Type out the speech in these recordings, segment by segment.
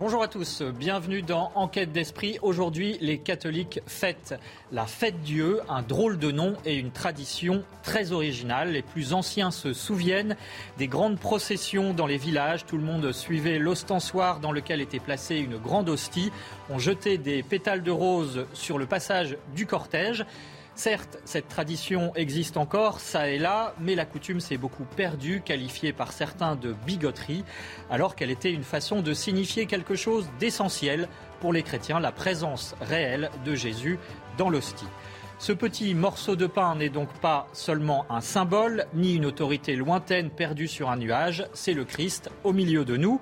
Bonjour à tous, bienvenue dans Enquête d'esprit. Aujourd'hui, les catholiques fêtent la fête Dieu, un drôle de nom et une tradition très originale. Les plus anciens se souviennent des grandes processions dans les villages. Tout le monde suivait l'ostensoir dans lequel était placée une grande hostie. On jetait des pétales de rose sur le passage du cortège. Certes, cette tradition existe encore, ça et là, mais la coutume s'est beaucoup perdue, qualifiée par certains de bigoterie, alors qu'elle était une façon de signifier quelque chose d'essentiel pour les chrétiens, la présence réelle de Jésus dans l'hostie. Ce petit morceau de pain n'est donc pas seulement un symbole, ni une autorité lointaine perdue sur un nuage, c'est le Christ au milieu de nous.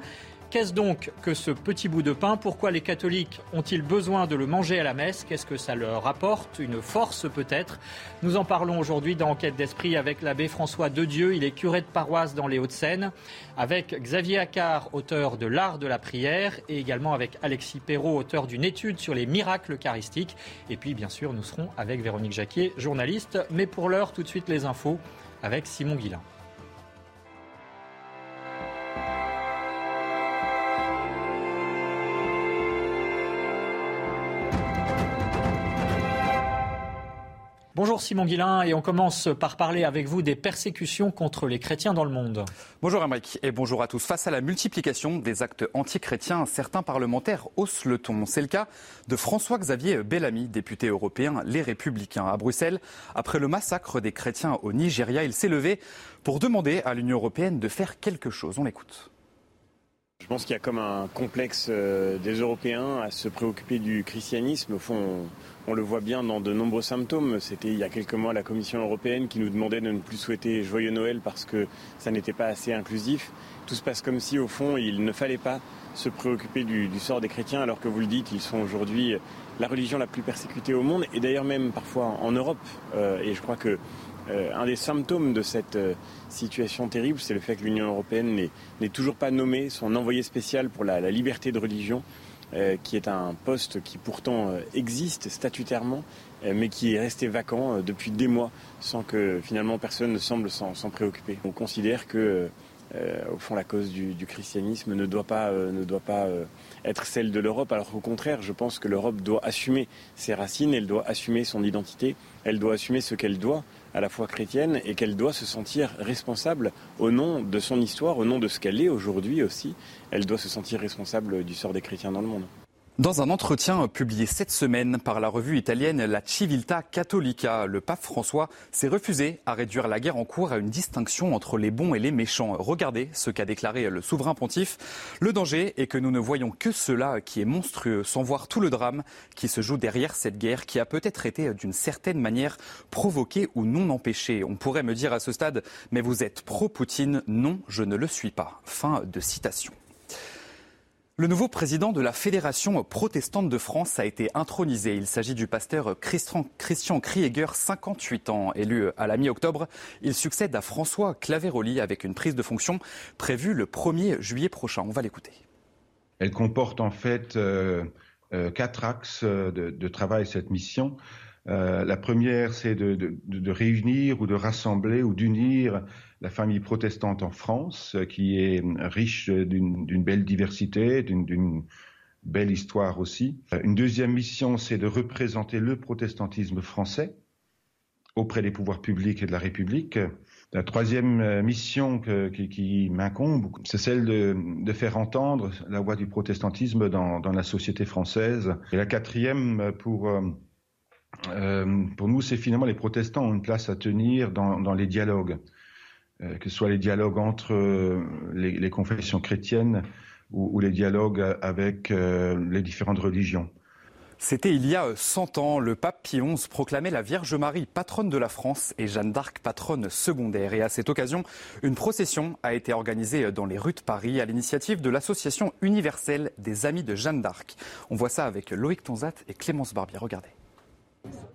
Qu'est-ce donc que ce petit bout de pain? Pourquoi les catholiques ont-ils besoin de le manger à la messe? Qu'est-ce que ça leur apporte? Une force peut-être Nous en parlons aujourd'hui dans Enquête d'Esprit avec l'abbé François Dedieu. Il est curé de paroisse dans les Hauts-de-Seine. Avec Xavier Accard, auteur de L'Art de la prière. Et également avec Alexis Perrault, auteur d'une étude sur les miracles eucharistiques. Et puis bien sûr, nous serons avec Véronique Jacquier, journaliste. Mais pour l'heure, tout de suite les infos avec Simon Guillain. Bonjour Simon Guillain et on commence par parler avec vous des persécutions contre les chrétiens dans le monde. Bonjour Amric et bonjour à tous. Face à la multiplication des actes antichrétiens, certains parlementaires haussent le ton. C'est le cas de François-Xavier Bellamy, député européen Les Républicains. À Bruxelles, après le massacre des chrétiens au Nigeria, il s'est levé pour demander à l'Union européenne de faire quelque chose. On l'écoute. Je pense qu'il y a comme un complexe euh, des Européens à se préoccuper du christianisme. Au fond, on le voit bien dans de nombreux symptômes. C'était il y a quelques mois la Commission européenne qui nous demandait de ne plus souhaiter joyeux Noël parce que ça n'était pas assez inclusif. Tout se passe comme si, au fond, il ne fallait pas se préoccuper du, sort des chrétiens, alors que vous le dites, ils sont aujourd'hui la religion la plus persécutée au monde, et d'ailleurs même parfois en Europe. Euh, et je crois que euh, un des symptômes de cette euh, situation terrible, c'est le fait que l'Union européenne n'ait toujours pas nommé son envoyé spécial pour la liberté de religion. Euh, qui est un poste qui pourtant existe statutairement, mais qui est resté vacant depuis des mois sans que finalement personne ne semble s'en préoccuper. On considère que au fond, la cause du, christianisme ne doit pas, ne doit pas être celle de l'Europe, alors qu'au contraire, je pense que l'Europe doit assumer ses racines, elle doit assumer son identité, elle doit assumer ce qu'elle doit à la foi chrétienne et qu'elle doit se sentir responsable au nom de son histoire, au nom de ce qu'elle est aujourd'hui aussi. Elle doit se sentir responsable du sort des chrétiens dans le monde. Dans un entretien publié cette semaine par la revue italienne La Civiltà Cattolica, le pape François s'est refusé à réduire la guerre en cours à une distinction entre les bons et les méchants. Regardez ce qu'a déclaré le souverain pontife. Le danger est que nous ne voyons que cela qui est monstrueux, sans voir tout le drame qui se joue derrière cette guerre qui a peut-être été d'une certaine manière provoquée ou non empêchée. On pourrait me dire à ce stade, mais vous êtes pro-Poutine Non, je ne le suis pas. Fin de citation. Le nouveau président de la Fédération protestante de France a été intronisé. Il s'agit du pasteur Christian, Krieger, 58 ans, élu à la mi-octobre. Il succède à François Claveroli avec une prise de fonction prévue le 1er juillet prochain. On va l'écouter. Elle comporte en fait euh, euh, quatre axes de, travail, cette mission. Euh, la première, c'est de, réunir ou de rassembler ou d'unir la famille protestante en France, euh, qui est riche d'une belle diversité, d'une belle histoire aussi. Euh, une deuxième mission, c'est de représenter le protestantisme français auprès des pouvoirs publics et de la République. La troisième mission qui, m'incombe, c'est celle de, faire entendre la voix du protestantisme dans, la société française. Et la quatrième, pour euh, nous, c'est finalement les protestants ont une place à tenir dans, les dialogues, euh, que ce soit les dialogues entre euh, les, confessions chrétiennes ou, les dialogues avec les différentes religions. C'était il y a 100 ans. Le pape Pie XI proclamait la Vierge Marie patronne de la France et Jeanne d'Arc patronne secondaire. Et à cette occasion, une procession a été organisée dans les rues de Paris à l'initiative de l'Association universelle des Amis de Jeanne d'Arc. On voit ça avec Loïc Tonzat et Clémence Barbier. Regardez.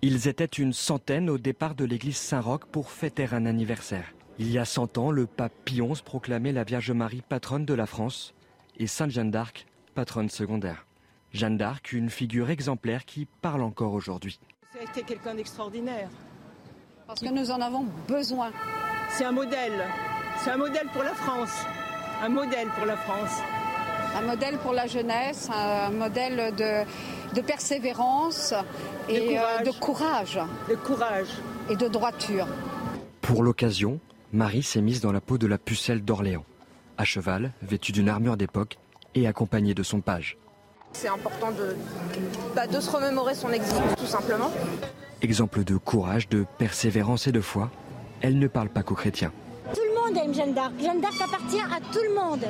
Ils étaient une centaine au départ de l'église Saint-Roch pour fêter un anniversaire. Il y a 100 ans, le pape Pie XI proclamait la Vierge Marie patronne de la France et Sainte Jeanne d'Arc patronne secondaire. Jeanne d'Arc, une figure exemplaire qui parle encore aujourd'hui. Ça a été quelqu'un d'extraordinaire. Parce que nous en avons besoin. C'est un modèle. C'est un modèle pour la France. Un modèle pour la France. Un modèle pour la jeunesse, un modèle de, de persévérance et de de courage. De courage. Et de droiture. Pour l'occasion, Marie s'est mise dans la peau de la pucelle d'Orléans, à cheval, vêtue d'une armure d'époque et accompagnée de son page. C'est important de, bah, de se remémorer son exil, tout simplement. Exemple de courage, de persévérance et de foi, elle ne parle pas qu'aux chrétiens. Tout le monde aime Jeanne d'Arc. Jeanne d'Arc appartient à tout le monde.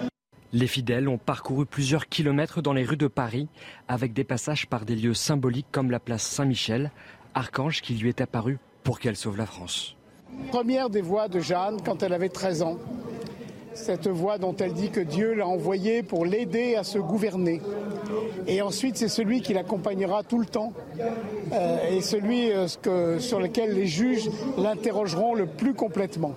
Les fidèles ont parcouru plusieurs kilomètres dans les rues de Paris, avec des passages par des lieux symboliques comme la place Saint-Michel, archange qui lui est apparu pour qu'elle sauve la France. Première des voix de Jeanne quand elle avait 13 ans. Cette voix dont elle dit que Dieu l'a envoyée pour l'aider à se gouverner. Et ensuite, c'est celui qui l'accompagnera tout le temps euh, et celui euh, sur lequel les juges l'interrogeront le plus complètement.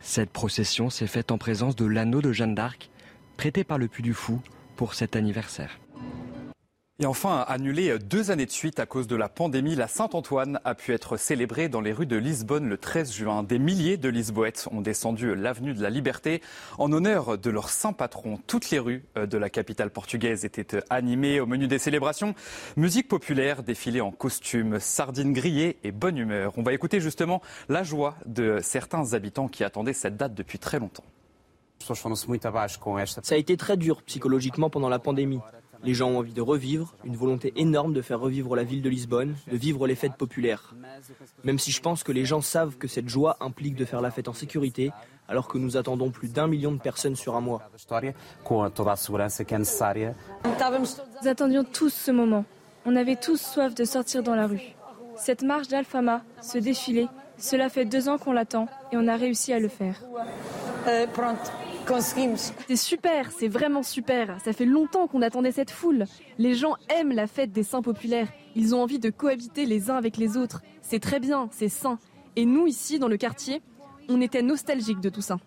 Cette procession s'est faite en présence de l'anneau de Jeanne d'Arc, prêté par le Puy du Fou pour cet anniversaire. Et enfin, annulée deux années de suite à cause de la pandémie, la Saint-Antoine a pu être célébrée dans les rues de Lisbonne le 13 juin. Des milliers de Lisboètes ont descendu l'avenue de la Liberté en honneur de leur saint patron. Toutes les rues de la capitale portugaise étaient animées au menu des célébrations. Musique populaire, défilé en costume, sardines grillées et bonne humeur. On va écouter justement la joie de certains habitants qui attendaient cette date depuis très longtemps. Ça a été très dur psychologiquement pendant la pandémie. Les gens ont envie de revivre, une volonté énorme de faire revivre la ville de Lisbonne, de vivre les fêtes populaires. Même si je pense que les gens savent que cette joie implique de faire la fête en sécurité, alors que nous attendons plus d'un million de personnes sur un mois. Nous attendions tous ce moment. On avait tous soif de sortir dans la rue. Cette marche d'Alfama, ce défilé, cela fait deux ans qu'on l'attend et on a réussi à le faire. C'est super, c'est vraiment super. Ça fait longtemps qu'on attendait cette foule. Les gens aiment la fête des saints populaires. Ils ont envie de cohabiter les uns avec les autres. C'est très bien, c'est sain. Et nous, ici, dans le quartier, on était nostalgiques de tout ça.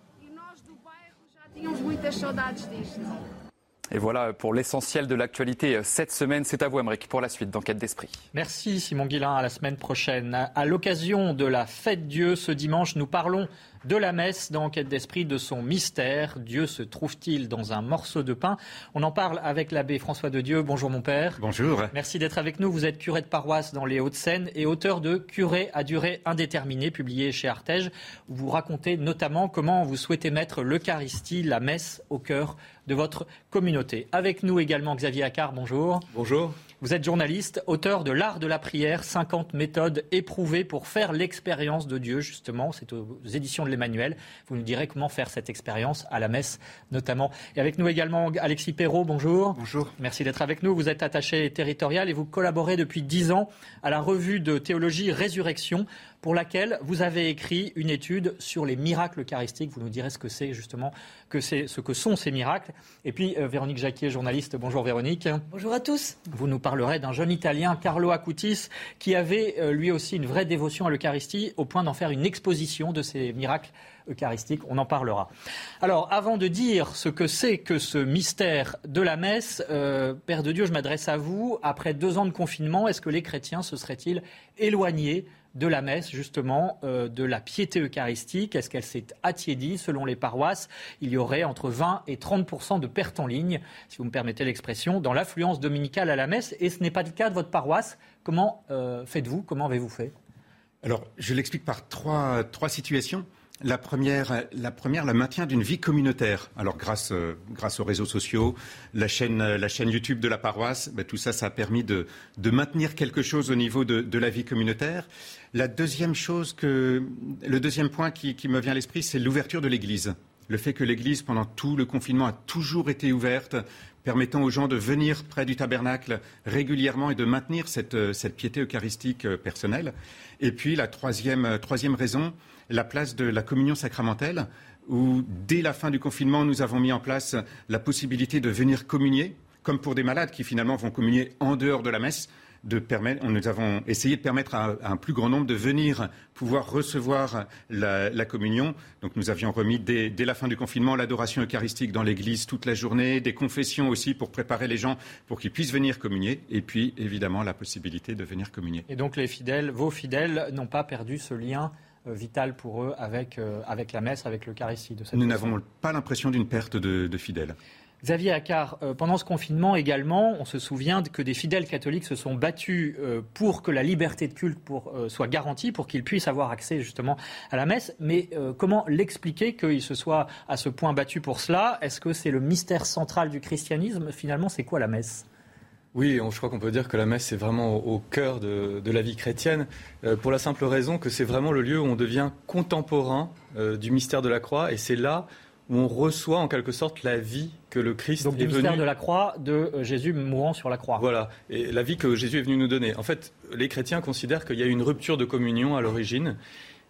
Et voilà pour l'essentiel de l'actualité cette semaine. C'est à vous, Amérique, pour la suite d'Enquête d'Esprit. Merci, Simon Guillain. À la semaine prochaine. À l'occasion de la fête Dieu, ce dimanche, nous parlons de la messe dans Enquête d'Esprit, de son mystère. Dieu se trouve-t-il dans un morceau de pain On en parle avec l'abbé François de Dieu. Bonjour, mon père. Bonjour. Merci d'être avec nous. Vous êtes curé de paroisse dans les Hauts-de-Seine et auteur de Curé à durée indéterminée, publié chez Artege. Vous racontez notamment comment vous souhaitez mettre l'Eucharistie, la messe, au cœur de votre communauté. Avec nous également Xavier Accard, bonjour. Bonjour. Vous êtes journaliste, auteur de L'art de la prière, 50 méthodes éprouvées pour faire l'expérience de Dieu, justement. C'est aux éditions de l'Emmanuel. Vous nous direz comment faire cette expérience à la messe, notamment. Et avec nous également Alexis Perrault, bonjour. Bonjour. Merci d'être avec nous. Vous êtes attaché territorial et vous collaborez depuis dix ans à la revue de théologie Résurrection pour laquelle vous avez écrit une étude sur les miracles eucharistiques. Vous nous direz ce que c'est justement, que c'est, ce que sont ces miracles. Et puis euh, Véronique Jacquier, journaliste. Bonjour Véronique. Bonjour à tous. Vous nous parlerez d'un jeune Italien, Carlo Acutis, qui avait euh, lui aussi une vraie dévotion à l'Eucharistie au point d'en faire une exposition de ces miracles eucharistiques. On en parlera. Alors, avant de dire ce que c'est que ce mystère de la messe, euh, Père de Dieu, je m'adresse à vous. Après deux ans de confinement, est-ce que les chrétiens se seraient-ils éloignés de la messe, justement, euh, de la piété eucharistique Est-ce qu'elle s'est attiédie selon les paroisses? Il y aurait entre 20 et 30% de pertes en ligne, si vous me permettez l'expression, dans l'affluence dominicale à la messe. Et ce n'est pas le cas de votre paroisse. Comment euh, faites-vous? Comment avez-vous fait? Alors, je l'explique par trois, trois situations. La première, la le maintien d'une vie communautaire. Alors grâce, euh, aux réseaux sociaux, la chaîne, la chaîne YouTube de la paroisse, ben, tout ça, ça a permis de, maintenir quelque chose au niveau de, la vie communautaire. La deuxième chose que, le deuxième point qui, me vient à l'esprit, c'est l'ouverture de l'Église le fait que l'Église, pendant tout le confinement, a toujours été ouverte, permettant aux gens de venir près du tabernacle régulièrement et de maintenir cette, euh, piété eucharistique euh, personnelle. Et puis la troisième raison, la place de la communion sacramentelle, où dès la fin du confinement, nous avons mis en place la possibilité de venir communier, comme pour des malades qui finalement vont communier en dehors de la messe nous avons essayé de permettre à, un plus grand nombre de venir pouvoir recevoir la, communion. Donc nous avions remis dès, la fin du confinement l'adoration eucharistique dans l'église toute la journée, des confessions aussi pour préparer les gens pour qu'ils puissent venir communier, et puis évidemment la possibilité de venir communier. Et donc les fidèles, vos fidèles, n'ont pas perdu ce lien vital pour eux avec, euh, avec la messe, avec l'Eucharistie. Nous n'avons pas l'impression d'une perte de fidèles. Xavier Accard, euh, pendant ce confinement également, on se souvient que des fidèles catholiques se sont battus euh, pour que la liberté de culte euh, soit garantie, pour qu'ils puissent avoir accès justement à la messe. Mais comment l'expliquer qu'ils se soient à ce point battus pour cela? Est-ce que c'est le mystère central du christianisme? Finalement, c'est quoi la messe? Oui, je crois qu'on peut dire que la messe est vraiment au, cœur de, la vie chrétienne, pour la simple raison que c'est vraiment le lieu où on devient contemporain du mystère de la croix, et c'est là où on reçoit en quelque sorte la vie que le Christ Donc, est venu. mystère de la croix, de euh, Jésus mourant sur la croix. Voilà, et la vie que Jésus est venu nous donner. En fait, les chrétiens considèrent qu'il y a eu une rupture de communion à l'origine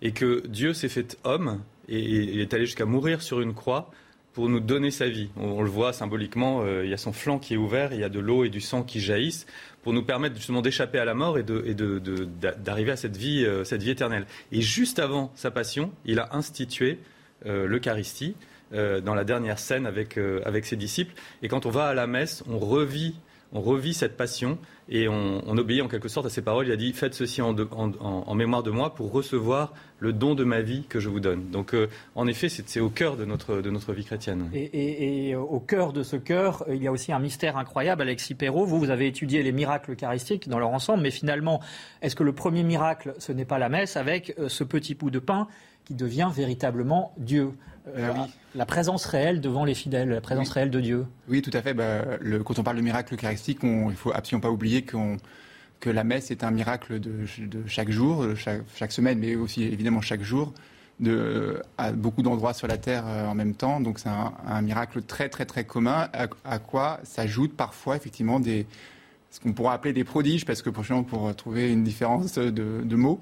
et que Dieu s'est fait homme et, est allé jusqu'à mourir sur une croix pour nous donner sa vie. On, le voit symboliquement, euh, il y a son flanc qui est ouvert, il y a de l'eau et du sang qui jaillissent pour nous permettre justement d'échapper à la mort et d'arriver à cette vie, euh, cette vie éternelle. Et juste avant sa passion, il a institué l'Eucharistie euh, dans la dernière scène avec, avec ses disciples. Et quand on va à la messe, on revit, on revit cette passion et on, obéit en quelque sorte à ses paroles. Il a dit Faites ceci en, en, mémoire de moi pour recevoir le don de ma vie que je vous donne. Donc, euh, en effet, c'est au cœur de notre, de notre vie chrétienne. Et, et, au cœur de ce cœur, il y a aussi un mystère incroyable. Alexis Perrault, vous, vous avez étudié les miracles eucharistiques dans leur ensemble, mais finalement, est-ce que le premier miracle, ce n'est pas la messe avec ce petit bout de pain qui devient véritablement Dieu euh, la présence réelle devant les fidèles, la présence réelle de Dieu. Oui, tout à fait. Bah, quand on parle de miracle eucharistique, il ne faut absolument pas oublier que la messe est un miracle de, chaque jour, chaque, semaine, mais aussi évidemment chaque jour, à beaucoup d'endroits sur la terre euh, en même temps. Donc c'est un, miracle très très très commun, à, quoi s'ajoutent parfois effectivement des, ce qu'on pourrait appeler des prodiges, parce que pour, pour trouver une différence de mots,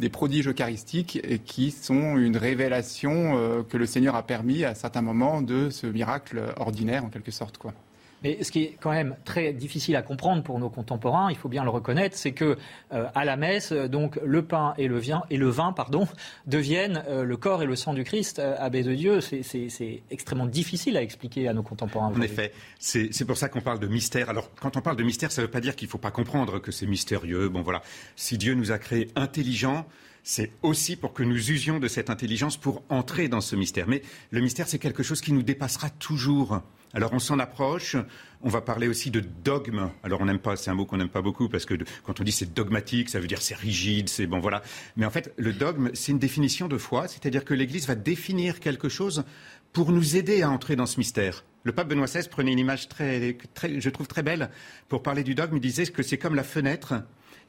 des prodiges eucharistiques qui sont une révélation euh, que le Seigneur a permis à certains moments de ce miracle ordinaire en quelque sorte. Quoi. Mais ce qui est quand même très difficile à comprendre pour nos contemporains, il faut bien le reconnaître, c'est que euh, à la messe, donc le pain et le vin, et le vin pardon, deviennent euh, le corps et le sang du Christ, euh, abbé de Dieu. C'est extrêmement difficile à expliquer à nos contemporains. En effet, c'est pour ça qu'on parle de mystère. Alors, quand on parle de mystère, ça ne veut pas dire qu'il ne faut pas comprendre que c'est mystérieux. Bon, voilà. Si Dieu nous a créés intelligents, c'est aussi pour que nous usions de cette intelligence pour entrer dans ce mystère. Mais le mystère, c'est quelque chose qui nous dépassera toujours. Alors on s'en approche. On va parler aussi de dogme. Alors on n'aime pas, c'est un mot qu'on n'aime pas beaucoup parce que quand on dit c'est dogmatique, ça veut dire c'est rigide, c'est bon voilà. Mais en fait, le dogme, c'est une définition de foi, c'est-à-dire que l'Église va définir quelque chose pour nous aider à entrer dans ce mystère. Le pape Benoît XVI prenait une image très, très, je trouve très belle pour parler du dogme. Il disait que c'est comme la fenêtre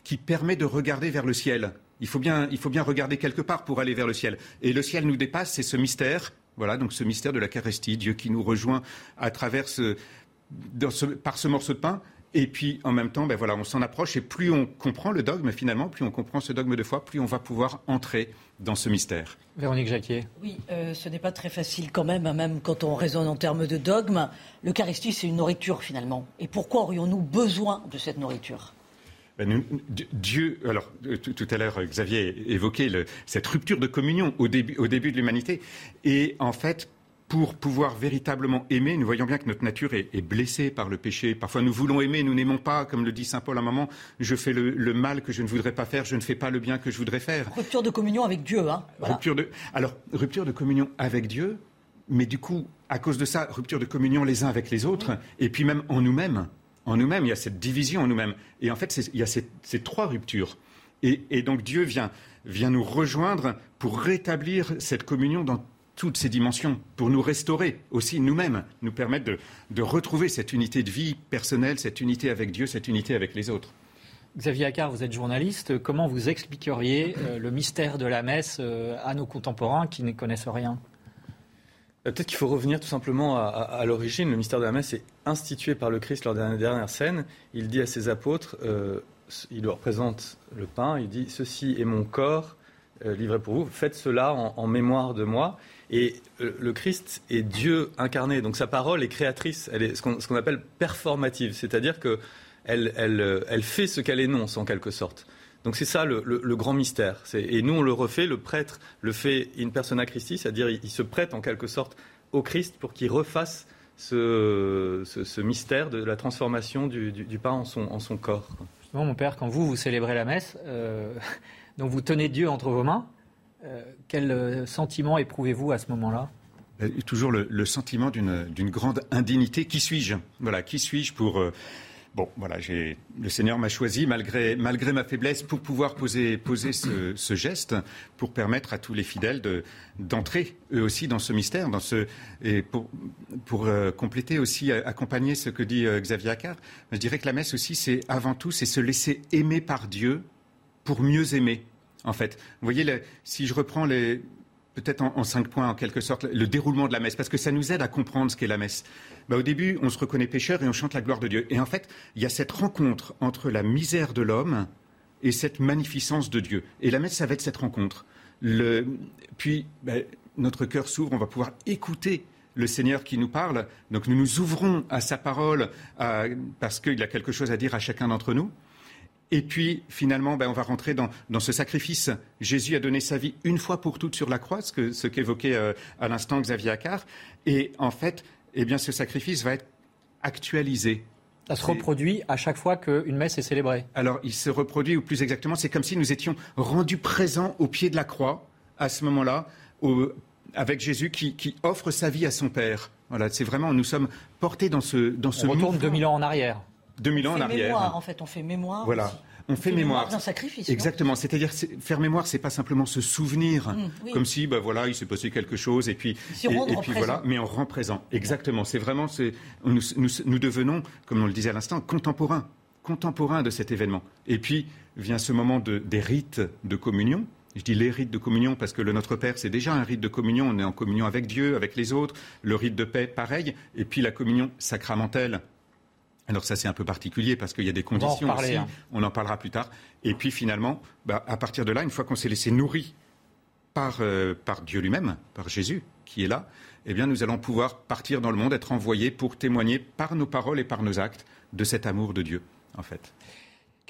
qui permet de regarder vers le ciel. Il faut, bien, il faut bien regarder quelque part pour aller vers le ciel. Et le ciel nous dépasse, c'est ce mystère voilà, donc ce mystère de la l'Eucharistie, Dieu qui nous rejoint à travers par ce morceau de pain. Et puis, en même temps, ben voilà, on s'en approche et plus on comprend le dogme, finalement, plus on comprend ce dogme de foi, plus on va pouvoir entrer dans ce mystère. Véronique Jacquier. Oui, euh, ce n'est pas très facile quand même, hein, même quand on raisonne en termes de dogme. L'Eucharistie, c'est une nourriture finalement. Et pourquoi aurions-nous besoin de cette nourriture? Dieu, alors euh, tout à l'heure Xavier évoquait cette rupture de communion au début, au début de l'humanité. Et en fait, pour pouvoir véritablement aimer, nous voyons bien que notre nature est, blessée par le péché. Parfois, nous voulons aimer, nous n'aimons pas, comme le dit saint Paul à un moment. Je fais le, mal que je ne voudrais pas faire, je ne fais pas le bien que je voudrais faire. Rupture de communion avec Dieu, hein Rupture de, alors, rupture de communion avec Dieu, mais du coup, à cause de ça, rupture de communion les uns avec les autres, et puis même en nous-mêmes en nous-mêmes, il y a cette division en nous-mêmes. Et en fait, il y a ces, trois ruptures. Et, donc Dieu vient, vient nous rejoindre pour rétablir cette communion dans toutes ses dimensions, pour nous restaurer aussi nous-mêmes, nous permettre de, retrouver cette unité de vie personnelle, cette unité avec Dieu, cette unité avec les autres. Xavier Accard, vous êtes journaliste. Comment vous expliqueriez euh, le mystère de la messe euh, à nos contemporains qui ne connaissent rien? Peut-être qu'il faut revenir tout simplement à, l'origine. Le mystère de la messe est institué par le Christ lors de la dernière scène. Il dit à ses apôtres, il leur présente le pain, il dit Ceci est mon corps livré pour vous, faites cela en mémoire de moi. Et euh, le Christ est Dieu incarné, donc sa parole est créatrice, elle est ce qu'on appelle performative, c'est-à-dire qu'elle elle, euh, elle, fait ce qu'elle énonce en quelque sorte. Donc c'est ça le, grand mystère. Et nous on le refait, le prêtre le fait in persona Christi, c'est-à-dire il, se prête en quelque sorte au Christ pour qu'il refasse ce, ce, mystère de la transformation du, pain en son, en son corps. Justement, mon père, quand vous vous célébrez la messe, euh, donc vous tenez Dieu entre vos mains. Euh, quel euh, sentiment éprouvez-vous à ce moment-là? Euh, Toujours le, sentiment d'une grande indignité. Qui suis-je? Voilà, qui suis-je pour Bon, voilà, le Seigneur m'a choisi malgré, malgré ma faiblesse pour pouvoir poser, poser ce, geste, pour permettre à tous les fidèles d'entrer eux aussi dans ce mystère, dans ce, et pour, pour compléter aussi, accompagner ce que dit Xavier Accard. Je dirais que la messe aussi, c'est avant tout, c'est se laisser aimer par Dieu pour mieux aimer en fait. Vous voyez, si je reprends les, peut-être en, cinq points en quelque sorte, le déroulement de la messe, parce que ça nous aide à comprendre ce qu'est la messe. Bah, au début, on se reconnaît pécheur et on chante la gloire de Dieu. Et en fait, il y a cette rencontre entre la misère de l'homme et cette magnificence de Dieu. Et la messe, ça va être cette rencontre. Puis, bah, notre cœur s'ouvre, on va pouvoir écouter le Seigneur qui nous parle. Donc nous nous ouvrons à sa parole parce qu'il a quelque chose à dire à chacun d'entre nous. Et puis, finalement, ben, on va rentrer dans, ce sacrifice. Jésus a donné sa vie une fois pour toutes sur la croix, ce qu'évoquait euh, à l'instant Xavier Accard. Et en fait, eh bien, ce sacrifice va être actualisé. Ça se reproduit à chaque fois qu'une messe est célébrée Alors, il se reproduit, ou plus exactement, c'est comme si nous étions rendus présents au pied de la croix, à ce moment-là, avec Jésus qui, offre sa vie à son Père. Voilà, c'est vraiment, nous sommes portés dans ce, dans ce On retourne 2000 ans en arrière. 2000 ans en arrière. Mémoire, en fait, on fait mémoire. Voilà. On, fait, mémoire. d'un sacrifice. Exactement. C'est-à-dire faire mémoire, c'est pas simplement se souvenir, mmh, comme si, bah voilà, il s'est passé quelque chose et puis et, puis voilà, mais on rend présent. Exactement. C'est vraiment, nous, nous, devenons, comme on le disait à l'instant, contemporains, contemporains de cet événement. Et puis vient ce moment de, des rites de communion. Je dis les rites de communion parce que le Notre Père, c'est déjà un rite de communion. On est en communion avec Dieu, avec les autres. Le rite de paix, pareil. Et puis la communion sacramentelle alors ça c'est un peu particulier parce qu'il y a des conditions on aussi, hein. on en parlera plus tard. Et puis finalement, bah, à partir de là, une fois qu'on s'est laissé nourrir par, euh, par Dieu lui-même, par Jésus qui est là, eh bien nous allons pouvoir partir dans le monde, être envoyés pour témoigner par nos paroles et par nos actes de cet amour de Dieu, en fait.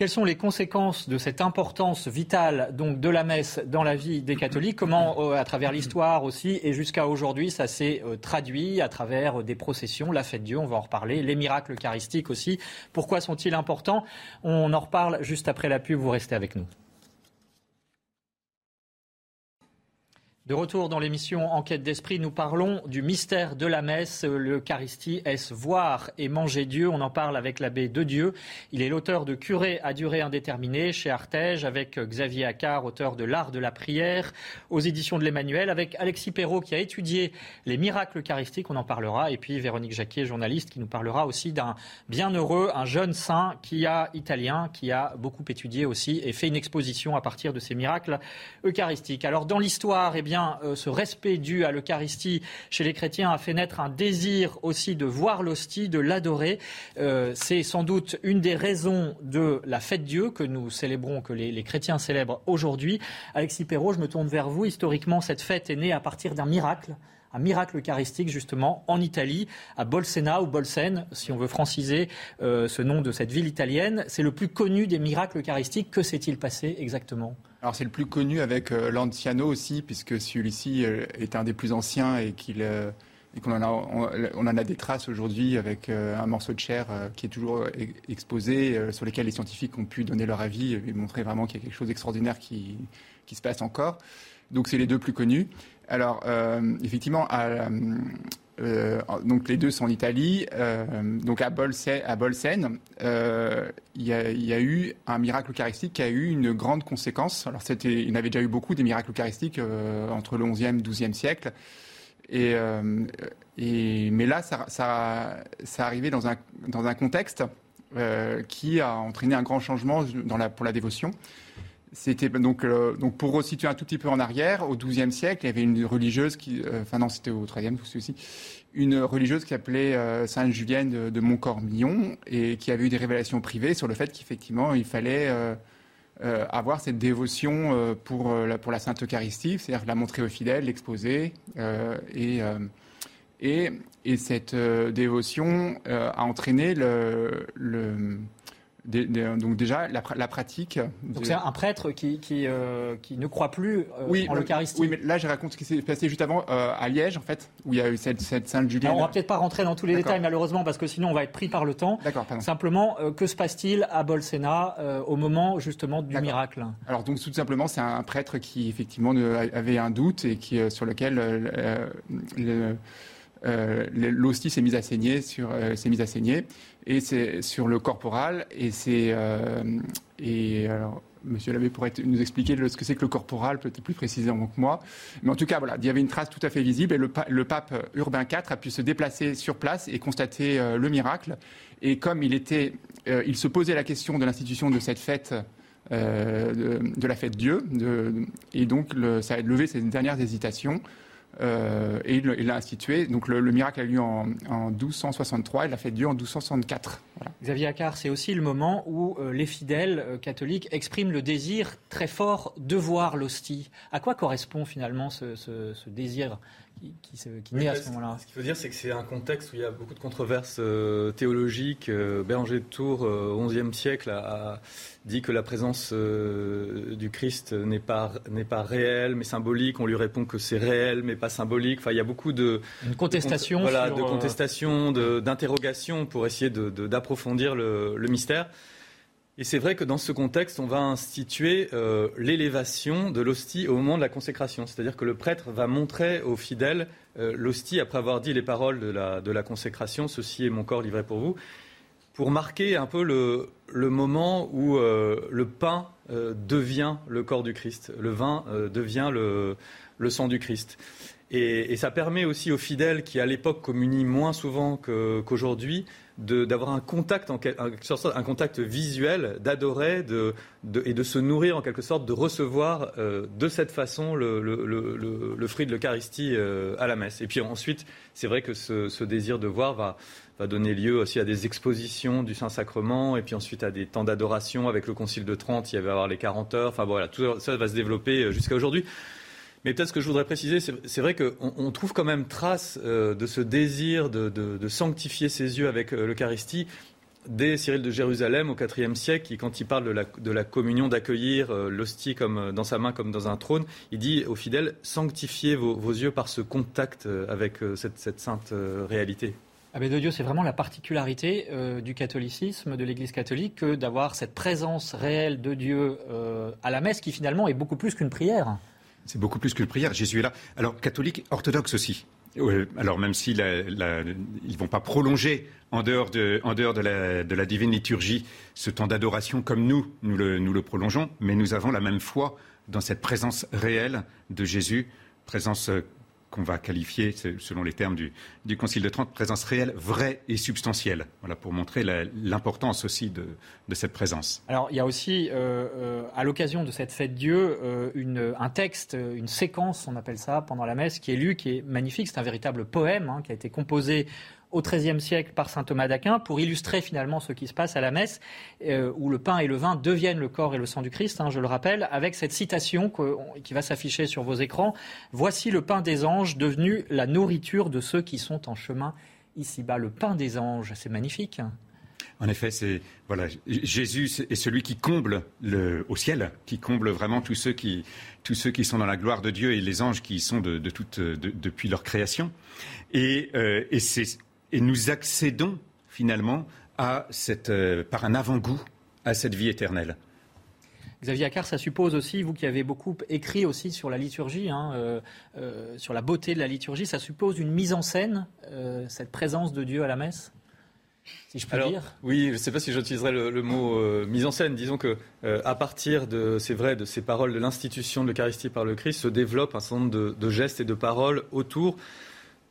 Quelles sont les conséquences de cette importance vitale donc de la messe dans la vie des catholiques? Comment, euh, à travers l'histoire aussi et jusqu'à aujourd'hui, ça s'est euh, traduit à travers des processions, la fête Dieu, on va en reparler, les miracles eucharistiques aussi? Pourquoi sont-ils importants? On en reparle juste après la pub. Vous restez avec nous. De retour dans l'émission Enquête d'esprit, nous parlons du mystère de la messe. L'Eucharistie, est-ce voir et manger Dieu? On en parle avec l'abbé de Dieu. Il est l'auteur de Curé à durée indéterminée chez Artege, avec Xavier Accard, auteur de L'art de la prière, aux éditions de l'Emmanuel, avec Alexis Perrault qui a étudié les miracles eucharistiques, on en parlera, et puis Véronique Jacquier, journaliste, qui nous parlera aussi d'un bienheureux, un jeune saint qui a italien, qui a beaucoup étudié aussi et fait une exposition à partir de ces miracles eucharistiques. Alors dans l'histoire, eh bien, euh, ce respect dû à l'Eucharistie chez les chrétiens a fait naître un désir aussi de voir l'hostie, de l'adorer. Euh, c'est sans doute une des raisons de la fête Dieu que nous célébrons, que les, chrétiens célèbrent aujourd'hui. Alexis Perrault, je me tourne vers vous. Historiquement, cette fête est née à partir d'un miracle un miracle eucharistique justement en Italie, à Bolsena ou Bolsène, si on veut franciser euh, ce nom de cette ville italienne. C'est le plus connu des miracles eucharistiques. Que s'est-il passé exactement? Alors c'est le plus connu avec euh, l'Anciano aussi, puisque celui-ci euh, est un des plus anciens et qu'il qu'on en a, on, en a des traces aujourd'hui avec un morceau de chair qui est toujours exposé, sur lequel les scientifiques ont pu donner leur avis et montrer vraiment qu'il y a quelque chose d'extraordinaire qui, se passe encore. Donc c'est les deux plus connus. Alors, euh, effectivement, euh, donc les deux sont en Italie. Euh, donc à, Bolsène, il, y a, eu un miracle eucharistique qui a eu une grande conséquence. Alors il y en avait déjà eu beaucoup des miracles eucharistiques entre le 11e et 12e siècle. Et, mais là, ça, arrivait dans un, contexte qui a entraîné un grand changement pour la dévotion. C'était donc, donc pour resituer un tout petit peu en arrière, au XIIe siècle, il y avait une religieuse qui, enfin non, c'était au XIIIe aussi, une religieuse qui s'appelait Sainte Julienne de, de, Montcormillon et qui avait eu des révélations privées sur le fait qu'effectivement il fallait euh, avoir cette dévotion euh, pour, euh, la, pour la Sainte Eucharistie, c'est-à-dire la montrer aux fidèles, l'exposer. et, et, et, cette dévotion a entraîné le donc déjà la, pratique. Donc c'est un prêtre qui, qui, euh, qui, ne croit plus euh, en l'Eucharistie. Oui, mais là je raconte ce qui s'est passé juste avant euh, à Liège en fait, où il y a eu cette, cette Sainte Julienne. on va peut-être pas rentrer dans tous les détails malheureusement parce que sinon on va être pris par le temps. D'accord. Simplement, que se passe-t-il à Bolsena au moment justement du miracle? Alors donc tout simplement c'est un prêtre qui effectivement avait un doute et qui sur lequel le, euh, l'hostie s'est mise à saigner sur euh, s'est mise à saigner et c'est sur le corporal et c'est euh, et alors Monsieur l'abbé pourrait nous expliquer ce que c'est que le corporal, peut-être plus précisément que moi. Mais en tout cas, voilà, il y avait une trace tout à fait visible et le, pape Urbain IV a pu se déplacer sur place et constater le miracle. Et comme il était, il se posait la question de l'institution de cette fête de, la fête Dieu. Et donc, ça a levé ses dernières hésitations. Euh, et il l'a institué. Donc le, miracle a eu lieu en, 1263 et l'a fait Dieu en 1264. Xavier Accard, c'est aussi le moment où euh, les fidèles euh, catholiques expriment le désir très fort de voir l'hostie. À quoi correspond finalement ce désir qui, naît à ce moment-là. Ce qu'il faut dire, c'est que c'est un contexte où il y a beaucoup de controverses euh, théologiques. Euh, Béranger de Tours, euh, au XIe siècle, a, dit que la présence du Christ n'est pas, n'est pas réelle, mais symbolique. On lui répond que c'est réel, mais pas symbolique. Enfin, il y a beaucoup de... Une contestation. De, voilà, de contestation, d'interrogation pour essayer d'approfondir le, le mystère. Et c'est vrai que dans ce contexte, on va instituer euh, l'élévation de l'hostie au moment de la consécration. C'est-à-dire que le prêtre va montrer aux fidèles euh, l'hostie après avoir dit les paroles de la, consécration, ceci est mon corps livré pour vous, pour marquer un peu le, moment où euh, le pain devient le corps du Christ, le vin devient le, sang du Christ. Et, ça permet aussi aux fidèles qui, à l'époque, communient moins souvent qu'aujourd'hui, d'avoir un contact, en, un contact visuel, d'adorer de, et de se nourrir en quelque sorte, de recevoir euh, de cette façon le, le, le, le fruit de l'Eucharistie euh, à la messe. Et puis ensuite, c'est vrai que ce, ce, désir de voir va, va donner lieu aussi à des expositions du Saint-Sacrement, et puis ensuite à des temps d'adoration avec le Concile de Trente, il y avait avoir les 40 heures, enfin voilà, tout ça va se développer euh, jusqu'à aujourd'hui. Mais peut-être ce que je voudrais préciser, c'est vrai qu'on on trouve quand même trace euh, de ce désir de, sanctifier ses yeux avec euh, l'Eucharistie dès Cyril de Jérusalem au IVe siècle, qui, quand il parle de la, communion, d'accueillir euh, l'hostie comme dans sa main comme dans un trône, il dit aux fidèles sanctifiez vos, yeux par ce contact avec cette, cette, sainte réalité. Abbé de Dieu, c'est vraiment la particularité du catholicisme, de l'Église catholique, que d'avoir cette présence réelle de Dieu à la messe, qui finalement est beaucoup plus qu'une prière. C'est beaucoup plus qu'une prière. Jésus est là. Alors, catholique, orthodoxe aussi. Alors même si la, la, ils vont pas prolonger en dehors de, la, divine liturgie ce temps d'adoration comme nous, nous le, nous le prolongeons, mais nous avons la même foi dans cette présence réelle de Jésus, présence qu'on va qualifier, selon les termes du, Concile de Trente, présence réelle, vraie et substantielle. Voilà, pour montrer l'importance aussi de, cette présence. Alors, il y a aussi, euh, euh, à l'occasion de cette fête Dieu, euh, un texte, une séquence, on appelle ça, pendant la messe, qui est lu, qui est magnifique. C'est un véritable poème hein, qui a été composé au XIIIe siècle par saint Thomas d'Aquin pour illustrer finalement ce qui se passe à la messe, euh, où le pain et le vin deviennent le corps et le sang du Christ, hein, je le rappelle, avec cette citation qui va s'afficher sur vos écrans. Voici le pain des anges devenu la nourriture de ceux qui sont en chemin ici-bas. Le pain des anges, c'est magnifique. En effet, c'est voilà, Jésus est celui qui comble le, au ciel, qui comble vraiment tous ceux qui, tous ceux qui sont dans la gloire de Dieu et les anges qui y sont de, toute, depuis leur création. Et, euh, et c'est et nous accédons finalement à cette, euh, par un avant-goût à cette vie éternelle. Xavier Accard, ça suppose aussi, vous qui avez beaucoup écrit aussi sur la liturgie, hein, euh, euh, sur la beauté de la liturgie, ça suppose une mise en scène, cette présence de Dieu à la messe si je peux dire? Oui, je ne sais pas si j'utiliserai le, mot mise en scène. Disons que à partir de, c'est vrai, de ces paroles de l'institution de l'Eucharistie par le Christ, se développe un certain nombre de, de, gestes et de paroles autour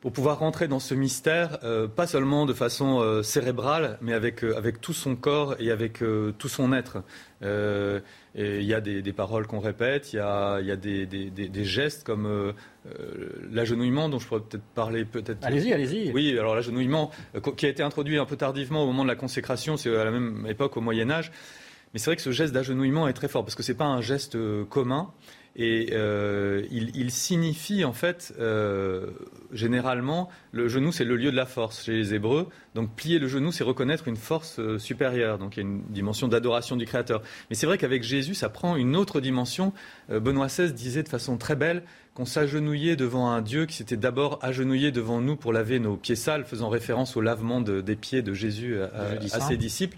pour pouvoir rentrer dans ce mystère, euh, pas seulement de façon euh, cérébrale, mais avec, euh, avec tout son corps et avec tout son être. Il y a des, paroles qu'on répète, il y a, y a des, des, gestes comme l'agenouillement, dont je pourrais peut-être parler. Peut-être. Allez-y, allez-y. Oui, alors l'agenouillement, qui a été introduit un peu tardivement au moment de la consécration, c'est à la même époque au Moyen Âge. Mais c'est vrai que ce geste d'agenouillement est très fort parce que ce n'est pas un geste commun. Et euh, il, signifie en fait, euh, généralement, le genou c'est le lieu de la force chez les Hébreux. Donc plier le genou c'est reconnaître une force euh, supérieure. Donc il y a une dimension d'adoration du Créateur. Mais c'est vrai qu'avec Jésus ça prend une autre dimension. Benoît XVI disait de façon très belle qu'on s'agenouillait devant un Dieu qui s'était d'abord agenouillé devant nous pour laver nos pieds sales, faisant référence au lavement des pieds de Jésus à ses disciples.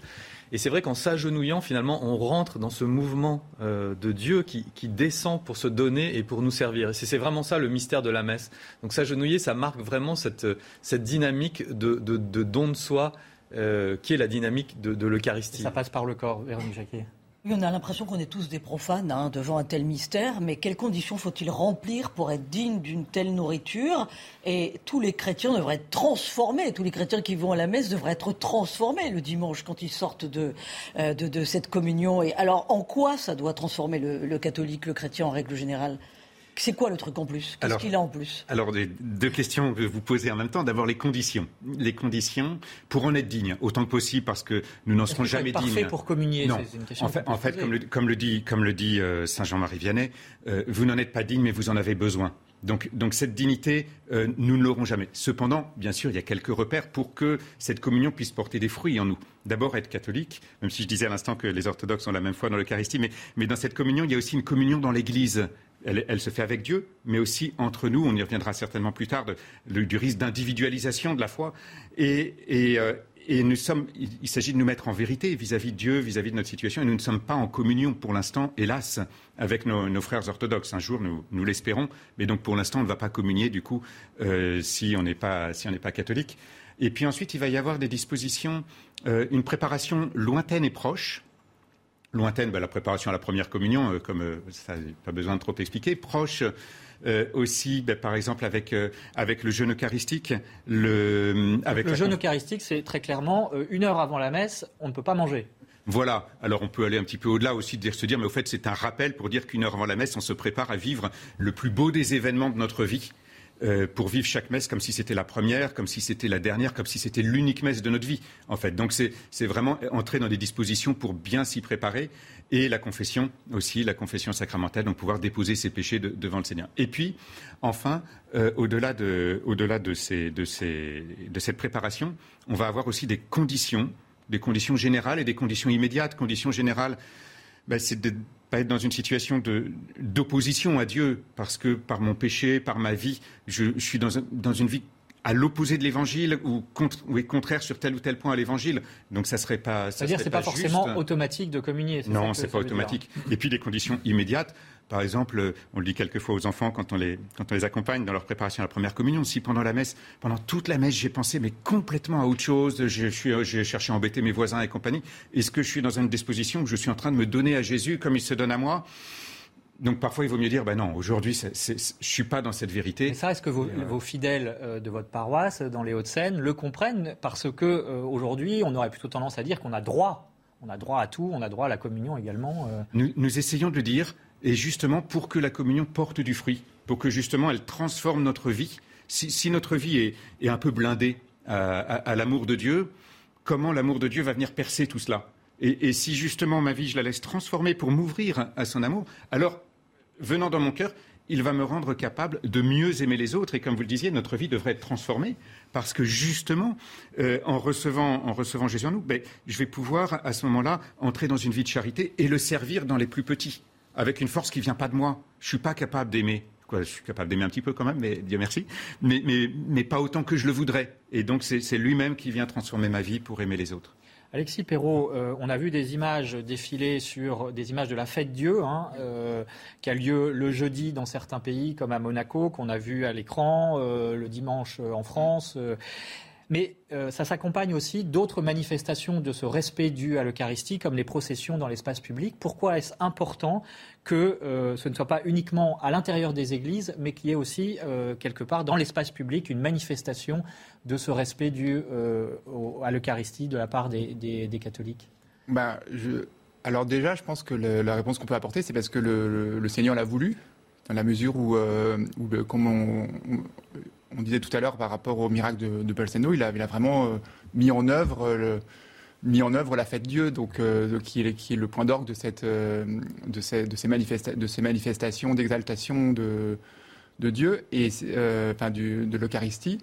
Et c'est vrai qu'en s'agenouillant, finalement, on rentre dans ce mouvement euh, de Dieu qui, descend pour se donner et pour nous servir. Et c'est vraiment ça le mystère de la messe. Donc s'agenouiller, ça marque vraiment cette, dynamique de, don de soi euh, qui est la dynamique de, l'Eucharistie. Ça passe par le corps, Véronique Jacquet. On a l'impression qu'on est tous des profanes hein, devant un tel mystère, mais quelles conditions faut-il remplir pour être digne d'une telle nourriture? Et tous les chrétiens devraient être transformés, tous les chrétiens qui vont à la messe devraient être transformés le dimanche quand ils sortent de, euh, de, cette communion. Et alors, en quoi ça doit transformer le catholique, le chrétien en règle générale? C'est quoi le truc en plus? Qu'est-ce qu'il a en plus? Alors, deux questions que vous posez en même temps. D'abord, les conditions. Les conditions pour en être digne, autant que possible, parce que nous n'en serons jamais dignes. Parfait pour communier. Non. Une question en fait, en fait comme, le, comme, le, dit, comme le dit euh, Saint Jean-Marie Vianney, euh, vous n'en êtes pas digne, mais vous en avez besoin. Donc, donc, cette dignité, euh, nous ne l'aurons jamais. Cependant, bien sûr, il y a quelques repères pour que cette communion puisse porter des fruits en nous. D'abord, être catholique, même si je disais à l'instant que les orthodoxes ont la même foi dans l'Eucharistie, mais, mais dans cette communion, il y a aussi une communion dans l'Église elle, se fait avec Dieu, mais aussi entre nous. On y reviendra certainement plus tard du risque d'individualisation de la foi. Et, euh, nous sommes, il, s'agit de nous mettre en vérité vis-à-vis de Dieu, vis-à-vis de notre situation. Et nous ne sommes pas en communion pour l'instant, hélas, avec nos, frères orthodoxes. Un jour, nous, l'espérons, mais donc pour l'instant, on ne va pas communier du coup euh, si on n'est pas, si pas catholique. Et puis ensuite, il va y avoir des dispositions, euh, une préparation lointaine et proche lointaine, bah, la préparation à la première communion, euh, comme euh, ça, pas besoin de trop expliquer, proche euh, aussi, bah, par exemple, avec, avec le jeûne eucharistique. Le, avec le jeûne eucharistique, c'est très clairement une heure avant la messe, on ne peut pas manger. Voilà. Alors on peut aller un petit peu au-delà aussi de se dire, mais au fait c'est un rappel pour dire qu'une heure avant la messe, on se prépare à vivre le plus beau des événements de notre vie. Euh, pour vivre chaque messe comme si c'était la première, comme si c'était la dernière, comme si c'était l'unique messe de notre vie, en fait. Donc c'est vraiment entrer dans des dispositions pour bien s'y préparer. Et la confession aussi, la confession sacramentale, donc pouvoir déposer ses péchés devant le Seigneur. Et puis, enfin, euh, au-delà de, au de, ces, de, ces, de cette préparation, on va avoir aussi des conditions, des conditions générales et des conditions immédiates. Conditions générales, ben, c'est pas être dans une situation d'opposition à Dieu, parce que par mon péché, par ma vie, je, suis dans, dans, une vie à l'opposé de l'évangile ou, contre, ou est contraire sur tel ou tel point à l'évangile. Donc ça serait pas. C'est-à-dire c'est pas, pas forcément automatique de communier. Non, c'est pas automatique. Et puis les conditions immédiates. Par exemple, on le dit quelquefois aux enfants quand on, les, quand on les accompagne dans leur préparation à la première communion. Si pendant la messe, pendant toute la messe, j'ai pensé mais complètement à autre chose, j'ai cherché à embêter mes voisins et compagnie, est-ce que je suis dans une disposition où je suis en train de me donner à Jésus comme il se donne à moi? Donc parfois, il vaut mieux dire, ben non, aujourd'hui, je ne suis pas dans cette vérité. Et ça, est-ce que vos, euh, fidèles euh, de votre paroisse, dans les Hauts-de-Seine, le comprennent? Parce que euh, aujourd'hui, on aurait plutôt tendance à dire qu'on a droit, on a droit à tout, on a droit à la communion également. Nous, nous, essayons de dire, et justement pour que la communion porte du fruit, pour que justement elle transforme notre vie. Si, notre vie est, un peu blindée à, l'amour de Dieu, comment l'amour de Dieu va venir percer tout cela? Et, si justement ma vie, je la laisse transformer pour m'ouvrir à son amour, alors, venant dans mon cœur, il va me rendre capable de mieux aimer les autres. Et comme vous le disiez, notre vie devrait être transformée parce que justement, euh, en, recevant, Jésus en nous, ben, je vais pouvoir à ce moment-là entrer dans une vie de charité et le servir dans les plus petits avec une force qui vient pas de moi. Je ne suis pas capable d'aimer. je suis capable d'aimer un petit peu quand même, mais Dieu merci. Mais, mais pas autant que je le voudrais. Et donc, c'est lui-même qui vient transformer ma vie pour aimer les autres. Alexis Perrault, euh, on a vu des images défiler sur des images de la fête Dieu, hein, euh, qui a lieu le jeudi dans certains pays, comme à Monaco, qu'on a vu à l'écran, euh, le dimanche en France. Mais euh, ça s'accompagne aussi d'autres manifestations de ce respect dû à l'Eucharistie, comme les processions dans l'espace public. Pourquoi est-ce important que euh, ce ne soit pas uniquement à l'intérieur des églises, mais qu'il y ait aussi, euh, quelque part, dans l'espace public, une manifestation de ce respect dû à l'Eucharistie de la part des, catholiques? Bah, Alors déjà, je pense que la réponse qu'on peut apporter, c'est parce que le, Seigneur l'a voulu, dans la mesure où, on disait tout à l'heure par rapport au miracle de, de il a, vraiment euh, mis en œuvre euh, mis en œuvre la fête Dieu, donc euh, qui, est, le point d'orgue de, ces, manifestations d'exaltation de, Dieu et de l'Eucharistie.